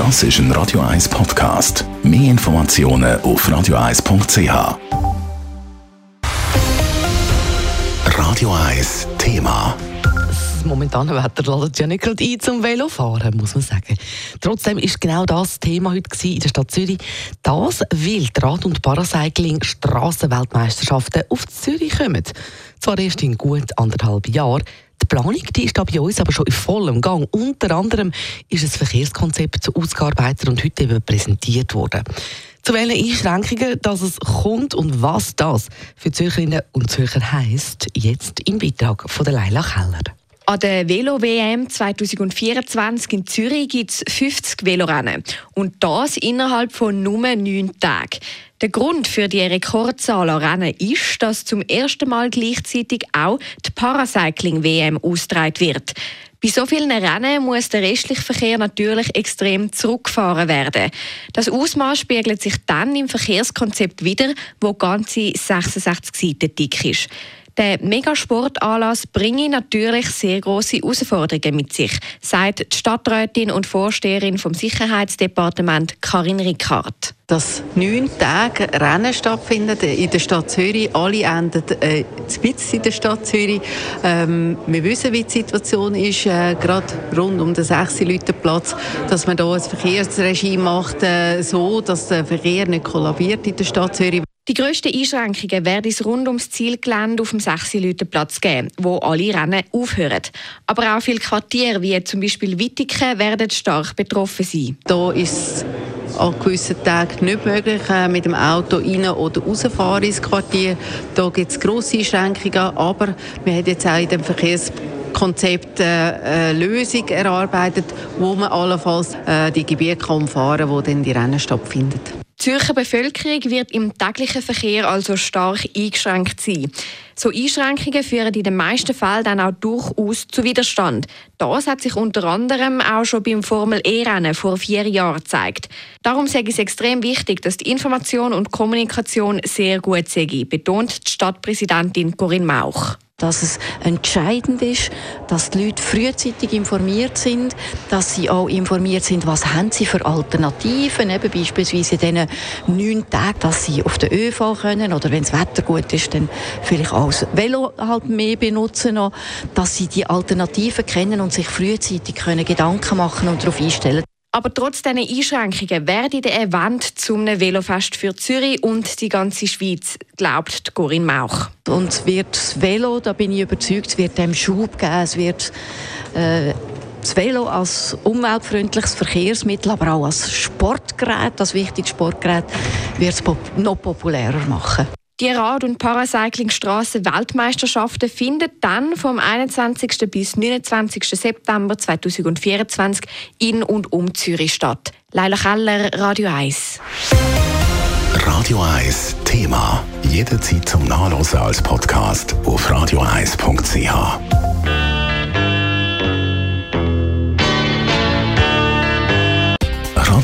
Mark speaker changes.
Speaker 1: Das ist ein Radio 1 Podcast. Mehr Informationen auf radio1.ch. Radio 1 Thema.
Speaker 2: Das momentane Wetter lädt ja nicht gerade ein zum Velofahren, muss man sagen. Trotzdem ist genau das Thema heute in der Stadt Zürich. Das, weil die Rad- und Paracycling Strassenweltmeisterschaften auf Zürich kommen. Zwar erst in gut anderthalb Jahren. Die Planung die ist bei uns aber schon in vollem Gang. Unter anderem ist ein Verkehrskonzept ausgearbeitet und heute eben präsentiert worden. Zu welchen Einschränkungen dass es kommt und was das für Zürcherinnen und Zürcher heisst, jetzt im Beitrag von der Leila Keller.
Speaker 3: An der Velo-WM 2024 in Zürich gibt es 50 Velorennen. Und das innerhalb von nur neun Tagen. Der Grund für die Rekordzahl an Rennen ist, dass zum ersten Mal gleichzeitig auch die Paracycling-WM ausgetragen wird. Bei so vielen Rennen muss der restliche Verkehr natürlich extrem zurückgefahren werden. Das Ausmaß spiegelt sich dann im Verkehrskonzept wieder, wo ganze 66 Seiten dick ist. Der Megasportanlass bringe natürlich sehr große Herausforderungen mit sich, sagt die Stadträtin und Vorsteherin vom Sicherheitsdepartement Karin Rickard
Speaker 4: dass neun Tage Rennen stattfinden in der Stadt Zürich. Alle enden äh, spitz in der Stadt Zürich. Ähm, wir wissen, wie die Situation ist, äh, gerade rund um den 6 Platz, dass man da ein Verkehrsregime macht, äh, so dass der Verkehr nicht kollabiert in der Stadt Zürich.
Speaker 3: Die grössten Einschränkungen werden es rund ums Zielgelände auf dem 6 Platz geben, wo alle Rennen aufhören. Aber auch viele Quartiere, wie zum Beispiel Wittigen, werden stark betroffen sein.
Speaker 4: Da ist an gewissen Tagen nicht möglich, äh, mit dem Auto rein oder rausfahren ins Quartier. Da gibt es grosse Einschränkungen, aber wir haben jetzt auch in dem Verkehrskonzept äh, eine Lösung erarbeitet, wo man allenfalls äh, die Gebiete umfahren kann, wo dann die Rennen stattfinden.
Speaker 3: Die Zürcher Bevölkerung wird im täglichen Verkehr also stark eingeschränkt sein. So Einschränkungen führen in den meisten Fällen dann auch durchaus zu Widerstand. Das hat sich unter anderem auch schon beim Formel-E-Rennen vor vier Jahren gezeigt. Darum ich es extrem wichtig, dass die Information und Kommunikation sehr gut sei, betont die Stadtpräsidentin Corinne Mauch
Speaker 5: dass es entscheidend ist, dass die Leute frühzeitig informiert sind, dass sie auch informiert sind, was haben sie für Alternativen, eben beispielsweise in diesen neun Tagen, dass sie auf den ÖV können oder wenn das Wetter gut ist, dann vielleicht auch das Velo halt mehr benutzen, noch, dass sie die Alternativen kennen und sich frühzeitig können Gedanken machen und darauf einstellen.
Speaker 3: Aber trotz dieser Einschränkungen werde der Event zum Velofest für Zürich und die ganze Schweiz, glaubt Corinne Mauch.
Speaker 5: Und wird das Velo, da bin ich überzeugt, wird dem Schub geben, es wird äh, das Velo als umweltfreundliches Verkehrsmittel, aber auch als Sportgerät, als wichtiges Sportgerät, wird es noch populärer machen.
Speaker 3: Die Rad- und Paracyclingstraßen-Weltmeisterschaften finden dann vom 21. bis 29. September 2024 in und um Zürich statt. Leila Keller, Radio 1.
Speaker 1: Radio 1 Thema. Jederzeit zum Nachlesen als Podcast auf radio1.ch.